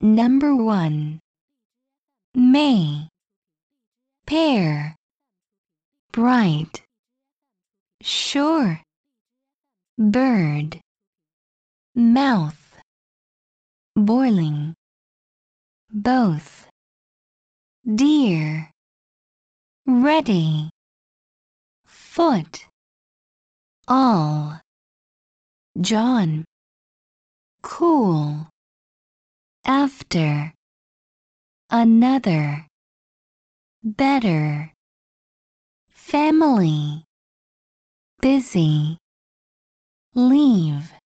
Number 1 May. Pear. Bright. Sure Bird. Mouth. Boiling. Both. Dear Ready. Foot. All. John. Cool After. Another. Better. Family. Busy. Leave